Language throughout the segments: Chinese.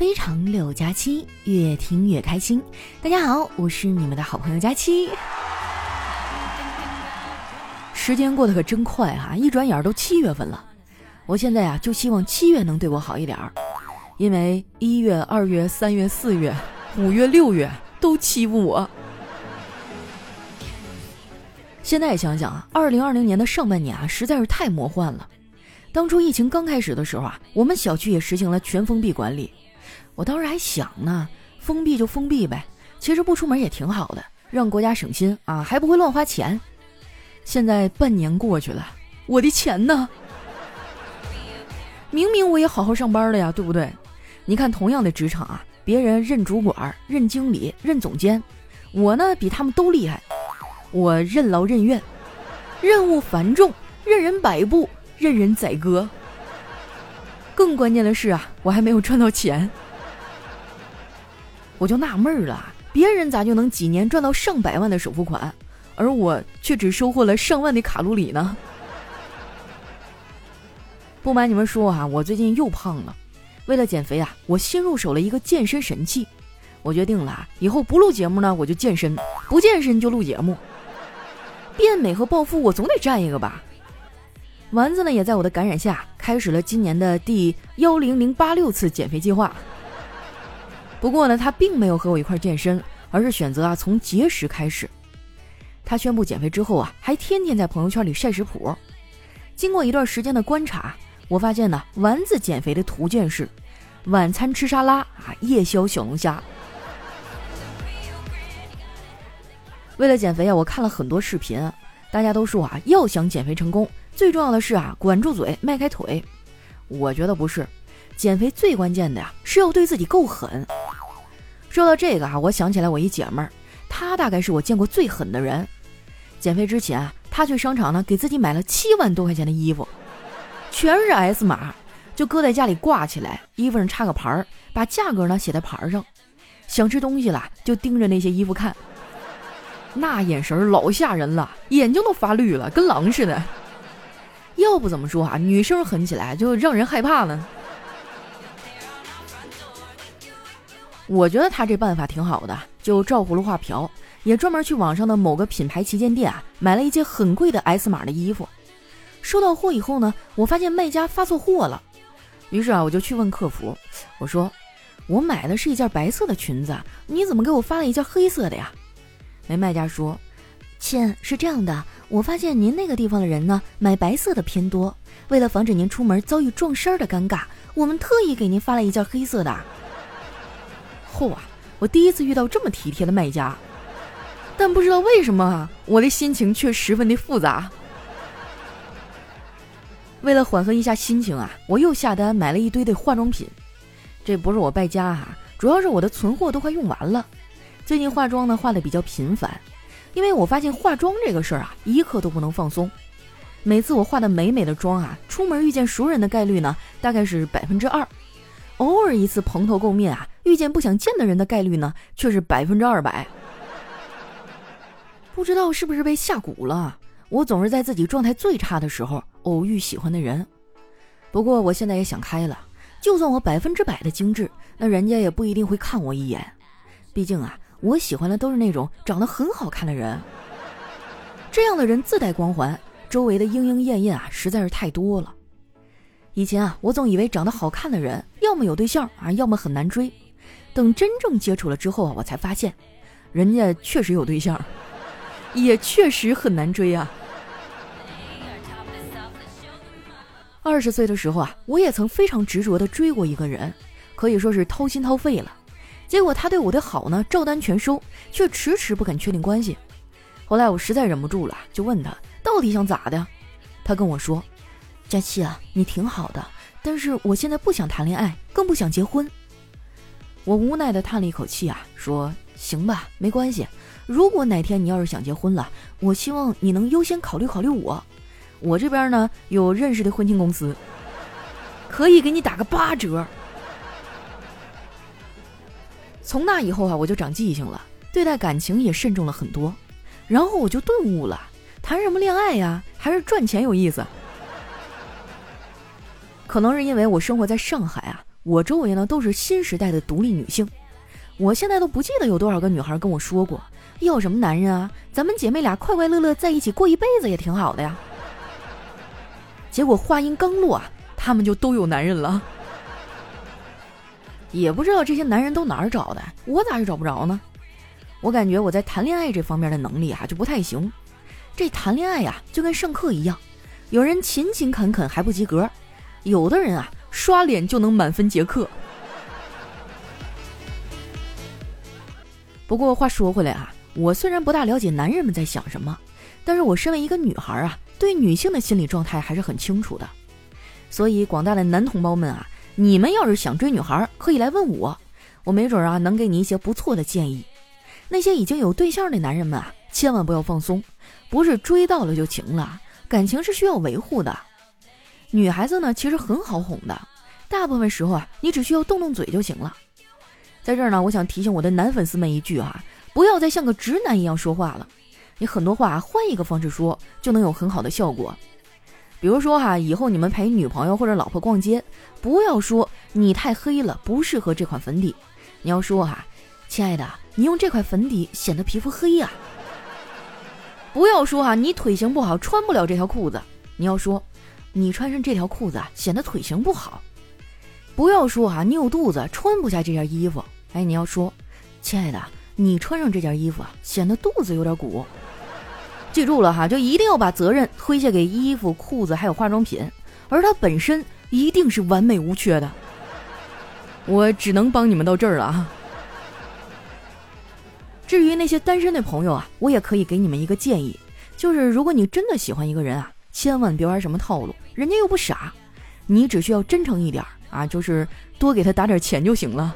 非常六加七，越听越开心。大家好，我是你们的好朋友佳期。时间过得可真快啊，一转眼都七月份了。我现在啊，就希望七月能对我好一点儿，因为一月、二月、三月、四月、五月、六月都欺负我。现在想想啊，二零二零年的上半年啊，实在是太魔幻了。当初疫情刚开始的时候啊，我们小区也实行了全封闭管理。我当时还想呢，封闭就封闭呗，其实不出门也挺好的，让国家省心啊，还不会乱花钱。现在半年过去了，我的钱呢？明明我也好好上班了呀，对不对？你看，同样的职场啊，别人任主管、任经理、任总监，我呢比他们都厉害，我任劳任怨，任务繁重，任人摆布，任人宰割。更关键的是啊，我还没有赚到钱。我就纳闷了，别人咋就能几年赚到上百万的首付款，而我却只收获了上万的卡路里呢？不瞒你们说啊，我最近又胖了。为了减肥啊，我新入手了一个健身神器。我决定了，以后不录节目呢，我就健身；不健身就录节目。变美和暴富，我总得占一个吧。丸子呢，也在我的感染下，开始了今年的第幺零零八六次减肥计划。不过呢，他并没有和我一块健身，而是选择啊从节食开始。他宣布减肥之后啊，还天天在朋友圈里晒食谱。经过一段时间的观察，我发现呢，丸子减肥的途径是：晚餐吃沙拉啊，夜宵小龙虾。为了减肥啊，我看了很多视频，大家都说啊，要想减肥成功，最重要的是啊，管住嘴，迈开腿。我觉得不是。减肥最关键的呀，是要对自己够狠。说到这个啊，我想起来我一姐们儿，她大概是我见过最狠的人。减肥之前啊，她去商场呢，给自己买了七万多块钱的衣服，全是 S 码，就搁在家里挂起来，衣服上插个牌儿，把价格呢写在牌上。想吃东西了，就盯着那些衣服看，那眼神老吓人了，眼睛都发绿了，跟狼似的。要不怎么说啊，女生狠起来就让人害怕呢。我觉得他这办法挺好的，就照葫芦画瓢，也专门去网上的某个品牌旗舰店啊，买了一件很贵的 S 码的衣服。收到货以后呢，我发现卖家发错货了，于是啊，我就去问客服，我说我买的是一件白色的裙子，你怎么给我发了一件黑色的呀？那卖家说，亲，是这样的，我发现您那个地方的人呢，买白色的偏多，为了防止您出门遭遇撞衫的尴尬，我们特意给您发了一件黑色的。嚯啊！我第一次遇到这么体贴的卖家，但不知道为什么啊，我的心情却十分的复杂。为了缓和一下心情啊，我又下单买了一堆的化妆品。这不是我败家哈，主要是我的存货都快用完了。最近化妆呢化的比较频繁，因为我发现化妆这个事儿啊，一刻都不能放松。每次我化的美美的妆啊，出门遇见熟人的概率呢，大概是百分之二。偶尔一次蓬头垢面啊，遇见不想见的人的概率呢，却是百分之二百。不知道是不是被下蛊了，我总是在自己状态最差的时候偶遇喜欢的人。不过我现在也想开了，就算我百分之百的精致，那人家也不一定会看我一眼。毕竟啊，我喜欢的都是那种长得很好看的人。这样的人自带光环，周围的莺莺燕燕啊，实在是太多了。以前啊，我总以为长得好看的人要么有对象啊，要么很难追。等真正接触了之后啊，我才发现，人家确实有对象，也确实很难追啊。二十岁的时候啊，我也曾非常执着的追过一个人，可以说是掏心掏肺了。结果他对我的好呢，照单全收，却迟迟不肯确定关系。后来我实在忍不住了，就问他到底想咋的。他跟我说。佳琪啊，你挺好的，但是我现在不想谈恋爱，更不想结婚。我无奈的叹了一口气啊，说：“行吧，没关系。如果哪天你要是想结婚了，我希望你能优先考虑考虑我。我这边呢有认识的婚庆公司，可以给你打个八折。”从那以后啊，我就长记性了，对待感情也慎重了很多。然后我就顿悟了，谈什么恋爱呀，还是赚钱有意思。可能是因为我生活在上海啊，我周围呢都是新时代的独立女性。我现在都不记得有多少个女孩跟我说过，要什么男人啊？咱们姐妹俩快快乐乐在一起过一辈子也挺好的呀。结果话音刚落啊，他们就都有男人了。也不知道这些男人都哪儿找的，我咋就找不着呢？我感觉我在谈恋爱这方面的能力啊就不太行。这谈恋爱呀就跟上课一样，有人勤勤恳恳还不及格，有的人啊刷脸就能满分结课。不过话说回来啊，我虽然不大了解男人们在想什么，但是我身为一个女孩啊，对女性的心理状态还是很清楚的。所以广大的男同胞们啊，你们要是想追女孩，可以来问我，我没准啊能给你一些不错的建议。那些已经有对象的男人们啊，千万不要放松，不是追到了就行了，感情是需要维护的。女孩子呢，其实很好哄的，大部分时候啊，你只需要动动嘴就行了。在这儿呢，我想提醒我的男粉丝们一句啊，不要再像个直男一样说话了。你很多话换一个方式说，就能有很好的效果。比如说哈，以后你们陪女朋友或者老婆逛街，不要说你太黑了，不适合这款粉底。你要说哈，亲爱的，你用这块粉底显得皮肤黑呀。不要说哈，你腿型不好，穿不了这条裤子。你要说，你穿上这条裤子啊显得腿型不好。不要说哈，你有肚子穿不下这件衣服。哎，你要说，亲爱的，你穿上这件衣服啊，显得肚子有点鼓。记住了哈，就一定要把责任推卸给衣服、裤子还有化妆品，而它本身一定是完美无缺的。我只能帮你们到这儿了啊。至于那些单身的朋友啊，我也可以给你们一个建议，就是如果你真的喜欢一个人啊，千万别玩什么套路，人家又不傻，你只需要真诚一点。啊，就是多给他打点钱就行了。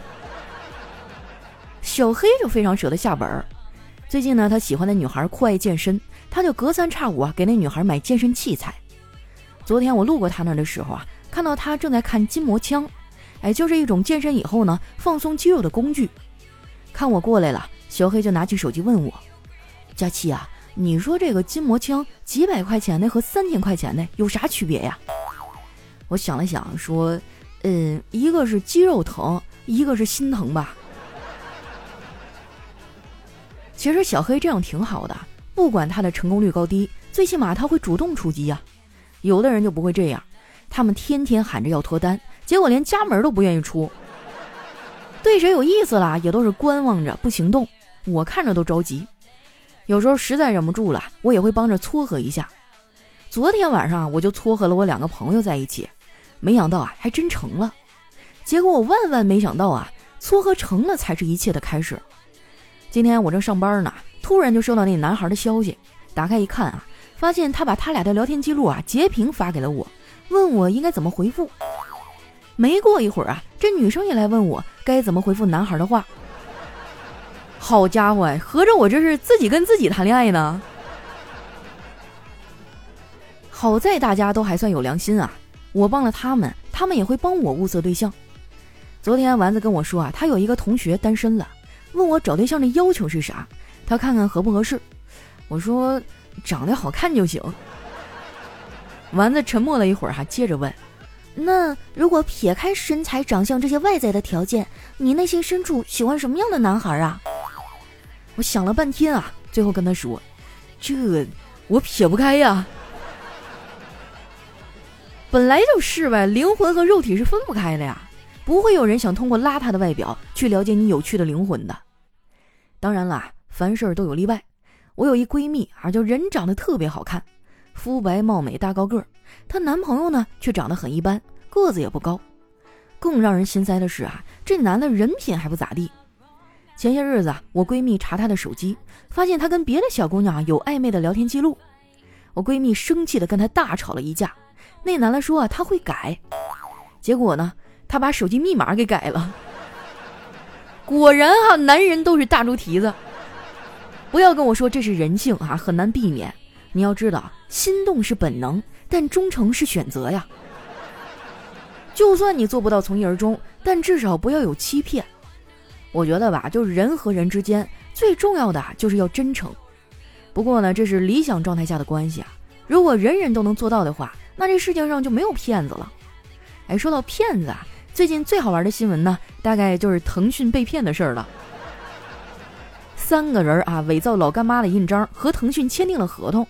小黑就非常舍得下本儿。最近呢，他喜欢的女孩酷爱健身，他就隔三差五啊给那女孩买健身器材。昨天我路过他那的时候啊，看到他正在看筋膜枪，哎，就是一种健身以后呢放松肌肉的工具。看我过来了，小黑就拿起手机问我：“佳琪啊，你说这个筋膜枪几百块钱的和三千块钱的有啥区别呀？”我想了想说。嗯，一个是肌肉疼，一个是心疼吧。其实小黑这样挺好的，不管他的成功率高低，最起码他会主动出击呀。有的人就不会这样，他们天天喊着要脱单，结果连家门都不愿意出。对谁有意思了，也都是观望着不行动，我看着都着急。有时候实在忍不住了，我也会帮着撮合一下。昨天晚上我就撮合了我两个朋友在一起。没想到啊，还真成了。结果我万万没想到啊，撮合成了才是一切的开始。今天我正上班呢，突然就收到那男孩的消息。打开一看啊，发现他把他俩的聊天记录啊截屏发给了我，问我应该怎么回复。没过一会儿啊，这女生也来问我该怎么回复男孩的话。好家伙，合着我这是自己跟自己谈恋爱呢？好在大家都还算有良心啊。我帮了他们，他们也会帮我物色对象。昨天丸子跟我说啊，他有一个同学单身了，问我找对象的要求是啥，他看看合不合适。我说长得好看就行。丸子沉默了一会儿，还，接着问：“那如果撇开身材、长相这些外在的条件，你内心深处喜欢什么样的男孩啊？”我想了半天啊，最后跟他说：“这我撇不开呀。”本来就是呗，灵魂和肉体是分不开的呀，不会有人想通过邋遢的外表去了解你有趣的灵魂的。当然啦，凡事都有例外。我有一闺蜜啊，就人长得特别好看，肤白貌美大高个儿，她男朋友呢却长得很一般，个子也不高。更让人心塞的是啊，这男的人品还不咋地。前些日子啊我闺蜜查她的手机，发现她跟别的小姑娘有暧昧的聊天记录。我闺蜜生气的跟她大吵了一架。那男的说啊，他会改，结果呢，他把手机密码给改了。果然哈，男人都是大猪蹄子。不要跟我说这是人性啊，很难避免。你要知道，心动是本能，但忠诚是选择呀。就算你做不到从一而终，但至少不要有欺骗。我觉得吧，就是人和人之间最重要的就是要真诚。不过呢，这是理想状态下的关系啊。如果人人都能做到的话。那这世界上就没有骗子了。哎，说到骗子啊，最近最好玩的新闻呢，大概就是腾讯被骗的事儿了。三个人啊，伪造老干妈的印章，和腾讯签订了合同。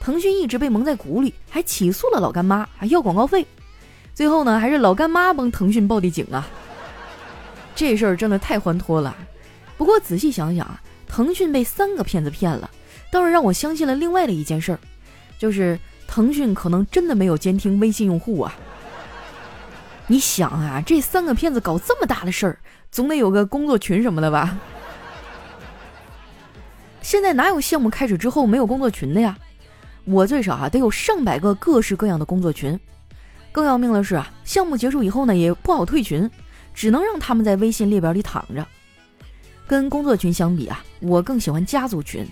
腾讯一直被蒙在鼓里，还起诉了老干妈，还要广告费。最后呢，还是老干妈帮腾讯报的警啊。这事儿真的太欢脱了。不过仔细想想啊，腾讯被三个骗子骗了，倒是让我相信了另外的一件事儿，就是腾讯可能真的没有监听微信用户啊。你想啊，这三个骗子搞这么大的事儿，总得有个工作群什么的吧？现在哪有项目开始之后没有工作群的呀？我最少啊得有上百个各式各样的工作群。更要命的是啊，项目结束以后呢，也不好退群。只能让他们在微信列表里躺着。跟工作群相比啊，我更喜欢家族群，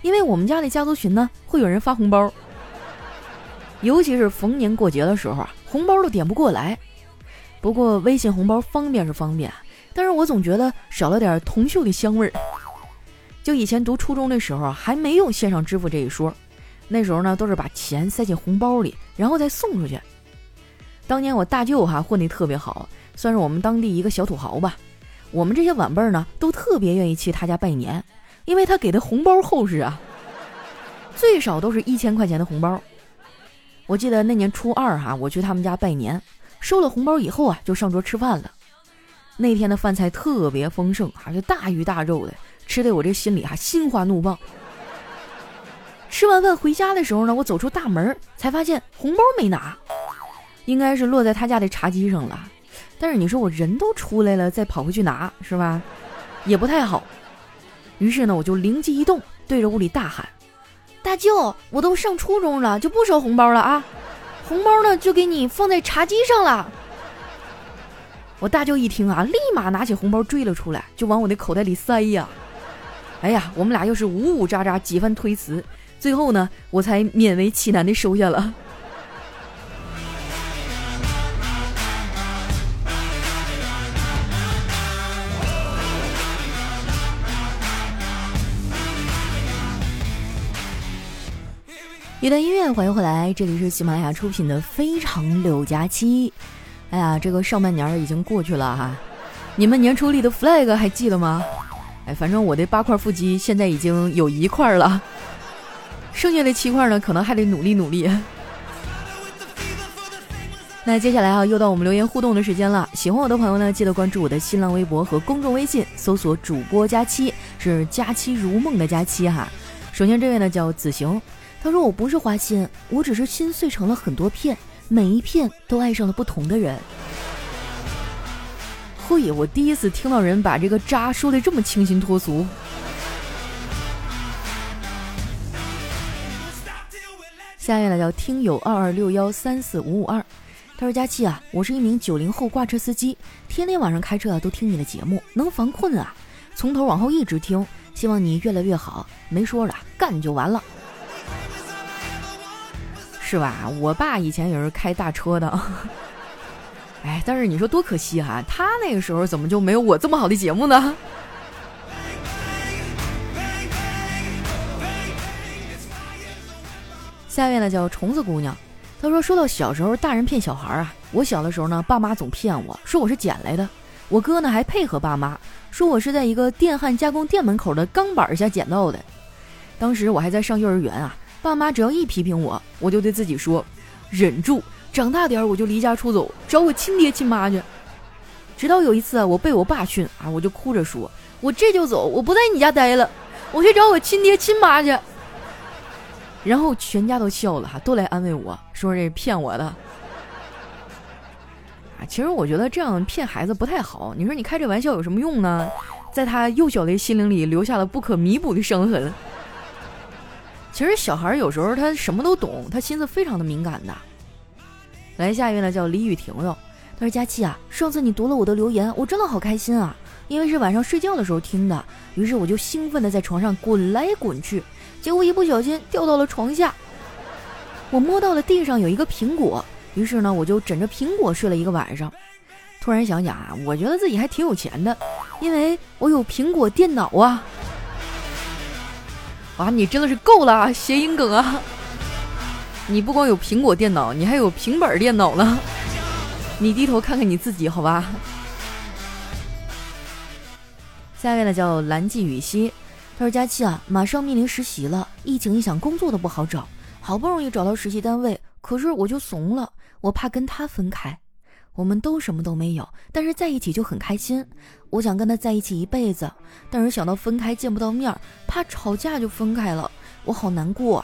因为我们家的家族群呢，会有人发红包，尤其是逢年过节的时候啊，红包都点不过来。不过微信红包方便是方便，但是我总觉得少了点铜锈的香味儿。就以前读初中的时候，还没有线上支付这一说，那时候呢，都是把钱塞进红包里，然后再送出去。当年我大舅哈混得特别好。算是我们当地一个小土豪吧，我们这些晚辈呢，都特别愿意去他家拜年，因为他给的红包厚实啊，最少都是一千块钱的红包。我记得那年初二哈，我去他们家拜年，收了红包以后啊，就上桌吃饭了。那天的饭菜特别丰盛啊，就大鱼大肉的，吃的我这心里哈心花怒放。吃完饭回家的时候呢，我走出大门才发现红包没拿，应该是落在他家的茶几上了。但是你说我人都出来了，再跑回去拿是吧？也不太好。于是呢，我就灵机一动，对着屋里大喊：“大舅，我都上初中了，就不收红包了啊！红包呢，就给你放在茶几上了。”我大舅一听啊，立马拿起红包追了出来，就往我的口袋里塞呀。哎呀，我们俩又是呜呜喳喳几番推辞，最后呢，我才勉为其难的收下了。一段音乐，欢迎回来，这里是喜马拉雅出品的《非常六加七》。哎呀，这个上半年已经过去了哈，你们年初立的 flag 还记得吗？哎，反正我的八块腹肌现在已经有一块了，剩下的七块呢，可能还得努力努力。那接下来啊，又到我们留言互动的时间了。喜欢我的朋友呢，记得关注我的新浪微博和公众微信，搜索“主播佳期”，是“佳期如梦”的佳期哈。首先这位呢叫子行。他说：“我不是花心，我只是心碎成了很多片，每一片都爱上了不同的人。”嘿，我第一次听到人把这个渣说的这么清新脱俗。下面呢叫听友二二六幺三四五五二，他说：“佳期啊，我是一名九零后挂车司机，天天晚上开车啊都听你的节目，能防困啊，从头往后一直听，希望你越来越好。没说了，干就完了。”是吧？我爸以前也是开大车的，哎，但是你说多可惜哈，他那个时候怎么就没有我这么好的节目呢？下面呢叫虫子姑娘，她说说到小时候大人骗小孩啊，我小的时候呢，爸妈总骗我说我是捡来的，我哥呢还配合爸妈说我是在一个电焊加工店门口的钢板下捡到的，当时我还在上幼儿园啊。爸妈只要一批评我，我就对自己说：“忍住，长大点我就离家出走，找我亲爹亲妈去。”直到有一次啊，我被我爸训啊，我就哭着说：“我这就走，我不在你家待了，我去找我亲爹亲妈去。”然后全家都笑了哈，都来安慰我说：“这骗我的。”啊，其实我觉得这样骗孩子不太好。你说你开这玩笑有什么用呢？在他幼小的心灵里留下了不可弥补的伤痕。其实小孩有时候他什么都懂，他心思非常的敏感的。来下一位呢，叫李雨婷哟。他说：“佳期啊，上次你读了我的留言，我真的好开心啊！因为是晚上睡觉的时候听的，于是我就兴奋的在床上滚来滚去，结果一不小心掉到了床下。我摸到了地上有一个苹果，于是呢，我就枕着苹果睡了一个晚上。突然想想啊，我觉得自己还挺有钱的，因为我有苹果电脑啊。”哇，你真的是够了，谐音梗啊！你不光有苹果电脑，你还有平板电脑呢。你低头看看你自己，好吧。下一位呢叫蓝季雨熙，他说：“佳期啊，马上面临实习了，疫情影响工作都不好找，好不容易找到实习单位，可是我就怂了，我怕跟他分开。我们都什么都没有，但是在一起就很开心。我想跟他在一起一辈子，但是想到分开见不到面，怕吵架就分开了，我好难过。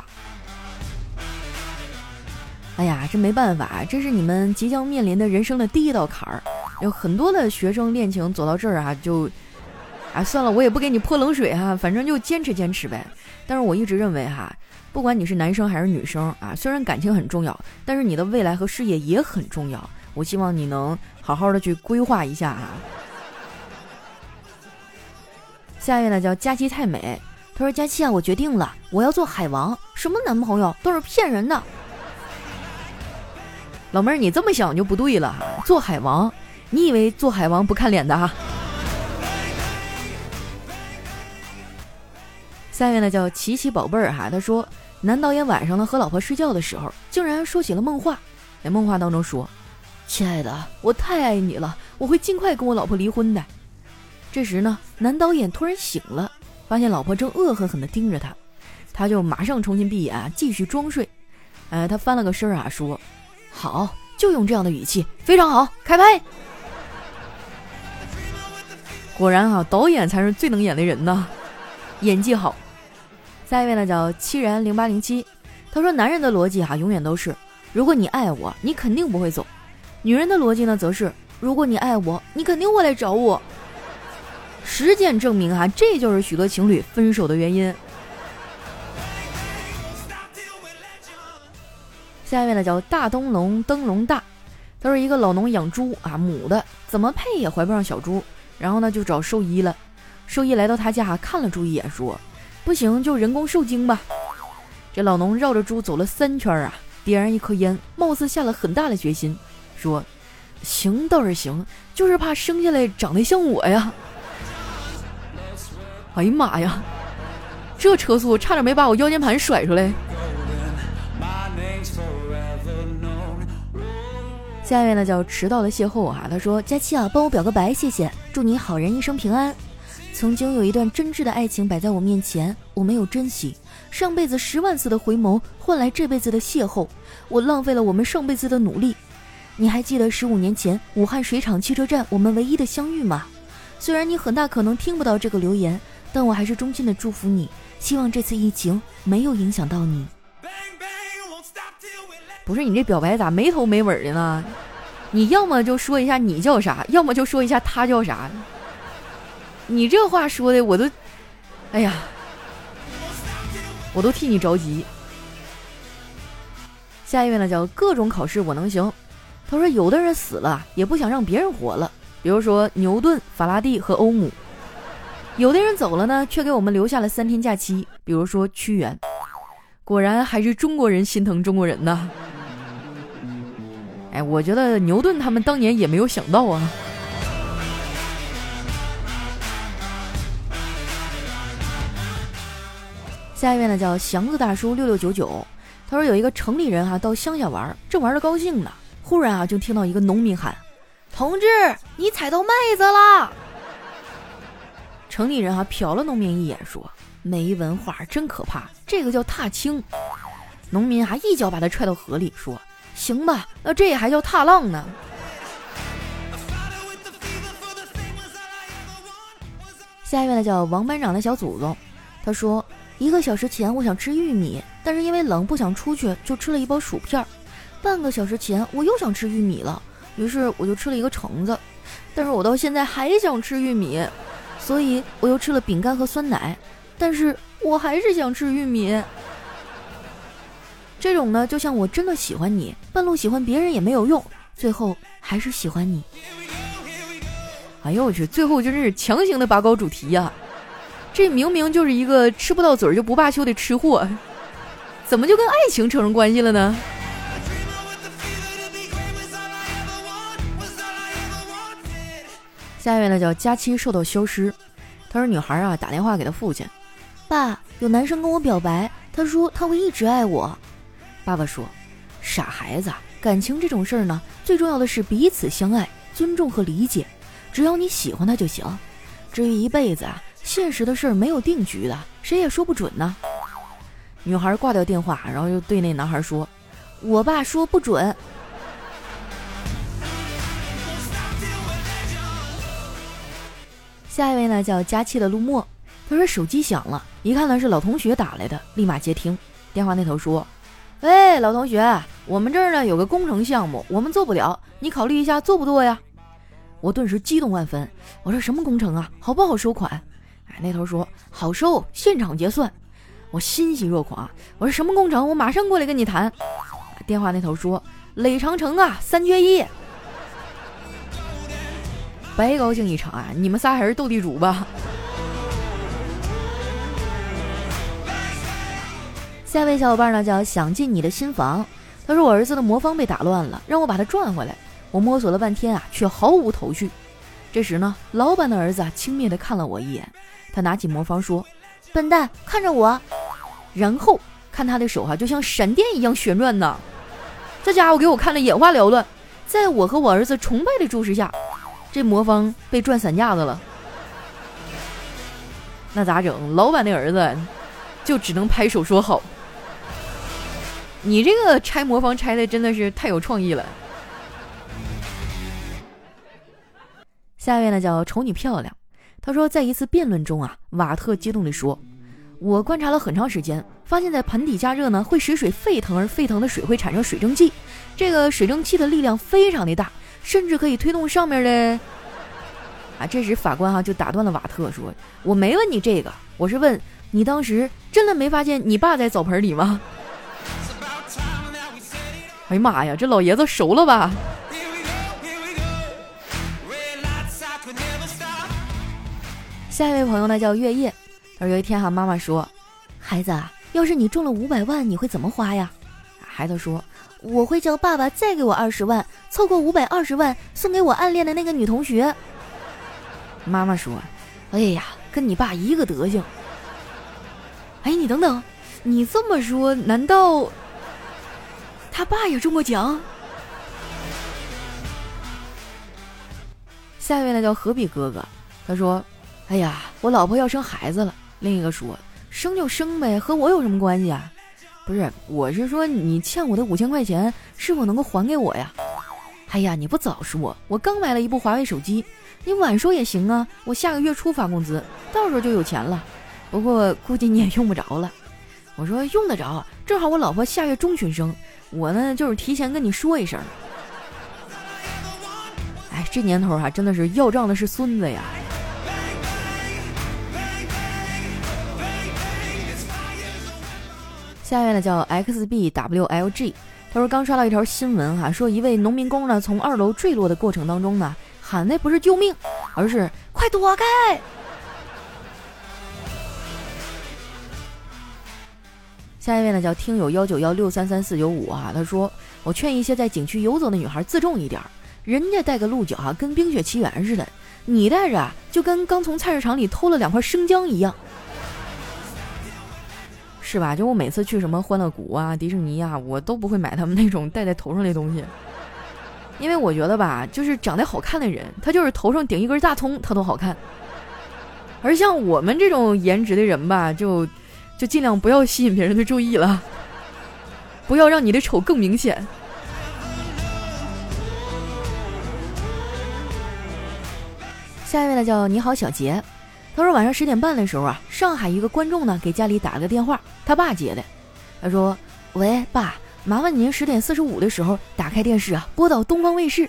哎呀，这没办法，这是你们即将面临的人生的第一道坎儿。有很多的学生恋情走到这儿啊，就。”啊，算了，我也不给你泼冷水哈，反正就坚持坚持呗。但是我一直认为哈，不管你是男生还是女生啊，虽然感情很重要，但是你的未来和事业也很重要。我希望你能好好的去规划一下啊。下一位呢叫佳期太美，他说：“佳期啊，我决定了，我要做海王，什么男朋友都是骗人的。”老妹儿，你这么想就不对了，做海王，你以为做海王不看脸的哈？下一位呢叫琪琪宝贝儿哈，他说男导演晚上呢和老婆睡觉的时候，竟然说起了梦话，在梦话当中说：“亲爱的，我太爱你了，我会尽快跟我老婆离婚的。”这时呢，男导演突然醒了，发现老婆正恶狠狠地盯着他，他就马上重新闭眼继续装睡。哎，他翻了个身啊，说：“好，就用这样的语气，非常好，开拍。”果然啊，导演才是最能演的人呐，演技好。下一位呢叫七然零八零七，他说男人的逻辑哈永远都是，如果你爱我，你肯定不会走；女人的逻辑呢则是，如果你爱我，你肯定会来找我。实践证明哈，这就是许多情侣分手的原因。下一位呢叫大灯笼灯笼大，他说一个老农养猪啊，母的怎么配也怀不上小猪，然后呢就找兽医了，兽医来到他家看了猪一眼说。不行，就人工受精吧。这老农绕着猪走了三圈啊，点燃一颗烟，貌似下了很大的决心，说：“行倒是行，就是怕生下来长得像我呀。”哎呀妈呀，这车速差点没把我腰间盘甩出来。下一位呢叫迟到的邂逅啊，他说：“佳期啊，帮我表个白，谢谢，祝你好人一生平安。”曾经有一段真挚的爱情摆在我面前，我没有珍惜，上辈子十万次的回眸换来这辈子的邂逅，我浪费了我们上辈子的努力。你还记得十五年前武汉水厂汽车站我们唯一的相遇吗？虽然你很大可能听不到这个留言，但我还是衷心的祝福你，希望这次疫情没有影响到你。不是你这表白咋没头没尾的呢？你要么就说一下你叫啥，要么就说一下他叫啥。你这话说的我都，哎呀，我都替你着急。下一位呢叫各种考试我能行。他说有的人死了也不想让别人活了，比如说牛顿、法拉第和欧姆。有的人走了呢，却给我们留下了三天假期，比如说屈原。果然还是中国人心疼中国人呐。哎，我觉得牛顿他们当年也没有想到啊。下一位呢叫祥子大叔六六九九，他说有一个城里人哈到乡下玩，正玩的高兴呢，忽然啊就听到一个农民喊：“同志，你踩到麦子了！” 城里人啊瞟了农民一眼，说：“没文化真可怕，这个叫踏青。”农民还一脚把他踹到河里，说：“行吧，那这还叫踏浪呢。”下一位呢叫王班长的小祖宗，他说。一个小时前我想吃玉米，但是因为冷不想出去，就吃了一包薯片。半个小时前我又想吃玉米了，于是我就吃了一个橙子。但是我到现在还想吃玉米，所以我又吃了饼干和酸奶。但是我还是想吃玉米。这种呢，就像我真的喜欢你，半路喜欢别人也没有用，最后还是喜欢你。哎呦我去，最后真是强行的拔高主题呀！这明明就是一个吃不到嘴就不罢休的吃货，怎么就跟爱情扯上关系了呢？下一位呢叫佳期受到消失，他说女孩啊打电话给他父亲，爸有男生跟我表白，他说他会一直爱我。爸爸说，傻孩子，感情这种事儿呢，最重要的是彼此相爱、尊重和理解。只要你喜欢他就行。至于一辈子啊，现实的事儿没有定局的，谁也说不准呢。女孩挂掉电话，然后又对那男孩说：“我爸说不准。”下一位呢叫佳期的陆墨，他说手机响了，一看呢是老同学打来的，立马接听。电话那头说：“喂，老同学，我们这儿呢有个工程项目，我们做不了，你考虑一下做不做呀？”我顿时激动万分，我说：“什么工程啊？好不好收款？”哎，那头说：“好收，现场结算。”我欣喜若狂，我说什么工程？我马上过来跟你谈。电话那头说垒长城啊，三缺一，白高兴一场啊！你们仨还是斗地主吧。下一位小伙伴呢叫想进你的新房，他说我儿子的魔方被打乱了，让我把它转回来。我摸索了半天啊，却毫无头绪。这时呢，老板的儿子啊轻蔑地看了我一眼，他拿起魔方说。笨蛋，看着我，然后看他的手哈，就像闪电一样旋转呢。这家伙给我看的眼花缭乱，在我和我儿子崇拜的注视下，这魔方被转散架子了。那咋整？老板的儿子就只能拍手说好。你这个拆魔方拆的真的是太有创意了。下一位呢，叫瞅你漂亮。他说，在一次辩论中啊，瓦特激动地说：“我观察了很长时间，发现，在盆底加热呢，会使水沸腾，而沸腾的水会产生水蒸气。这个水蒸气的力量非常的大，甚至可以推动上面的……啊！这时法官哈就打断了瓦特，说：‘我没问你这个，我是问你当时真的没发现你爸在澡盆里吗？’哎呀妈呀，这老爷子熟了吧？”下一位朋友呢叫月夜，他说有一天哈，妈妈说：“孩子啊，要是你中了五百万，你会怎么花呀？”孩子说：“我会叫爸爸再给我二十万，凑够五百二十万送给我暗恋的那个女同学。”妈妈说：“哎呀，跟你爸一个德行。”哎，你等等，你这么说，难道他爸也中过奖？下一位呢叫何必哥哥，他说。哎呀，我老婆要生孩子了。另一个说：“生就生呗，和我有什么关系啊？”不是，我是说你欠我的五千块钱是否能够还给我呀？哎呀，你不早说，我刚买了一部华为手机，你晚说也行啊。我下个月初发工资，到时候就有钱了。不过估计你也用不着了。我说用得着，正好我老婆下月中旬生，我呢就是提前跟你说一声。哎，这年头哈，真的是要账的是孙子呀。下面呢叫 xbwlg，他说刚刷到一条新闻哈，说一位农民工呢从二楼坠落的过程当中呢，喊的不是救命，而是快躲开。下一位呢叫听友幺九幺六三三四九五啊，他说我劝一些在景区游走的女孩自重一点，人家带个鹿角哈跟冰雪奇缘似的，你带着啊就跟刚从菜市场里偷了两块生姜一样。是吧？就我每次去什么欢乐谷啊、迪士尼啊，我都不会买他们那种戴在头上的东西，因为我觉得吧，就是长得好看的人，他就是头上顶一根大葱，他都好看。而像我们这种颜值的人吧，就就尽量不要吸引别人的注意了，不要让你的丑更明显。下一位呢，叫你好小杰。他说晚上十点半的时候啊，上海一个观众呢给家里打了个电话，他爸接的。他说：“喂，爸，麻烦您十点四十五的时候打开电视啊，播到东方卫视。”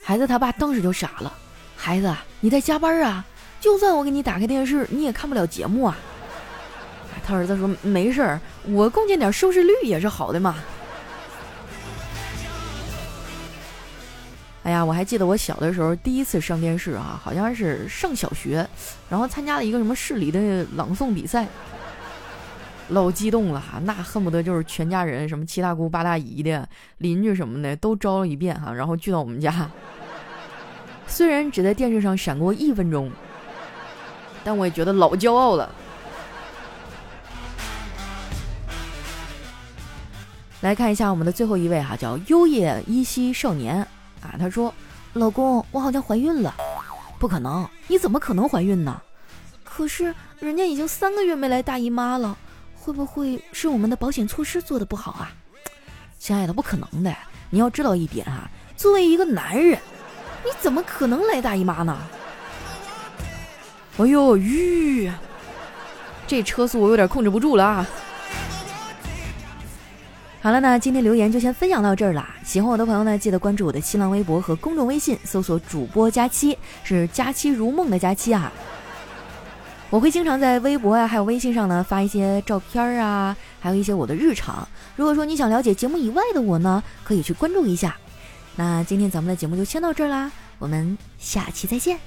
孩子他爸当时就傻了：“孩子，你在加班啊？就算我给你打开电视，你也看不了节目啊。”他儿子说：“没事儿，我贡献点收视率也是好的嘛。”哎呀，我还记得我小的时候第一次上电视啊，好像是上小学，然后参加了一个什么市里的朗诵比赛，老激动了哈，那恨不得就是全家人，什么七大姑八大姨的邻居什么的都招了一遍哈，然后聚到我们家。虽然只在电视上闪过一分钟，但我也觉得老骄傲了。来看一下我们的最后一位哈，叫优叶依稀少年啊，他说：“老公，我好像怀孕了。”不可能，你怎么可能怀孕呢？可是人家已经三个月没来大姨妈了，会不会是我们的保险措施做的不好啊？亲爱的，不可能的。你要知道一点啊，作为一个男人，你怎么可能来大姨妈呢？哎呦，吁，这车速我有点控制不住了啊！好了，那今天留言就先分享到这儿了。喜欢我的朋友呢，记得关注我的新浪微博和公众微信，搜索主播佳期，是佳期如梦的佳期啊。我会经常在微博啊，还有微信上呢发一些照片啊，还有一些我的日常。如果说你想了解节目以外的我呢，可以去关注一下。那今天咱们的节目就先到这儿啦，我们下期再见。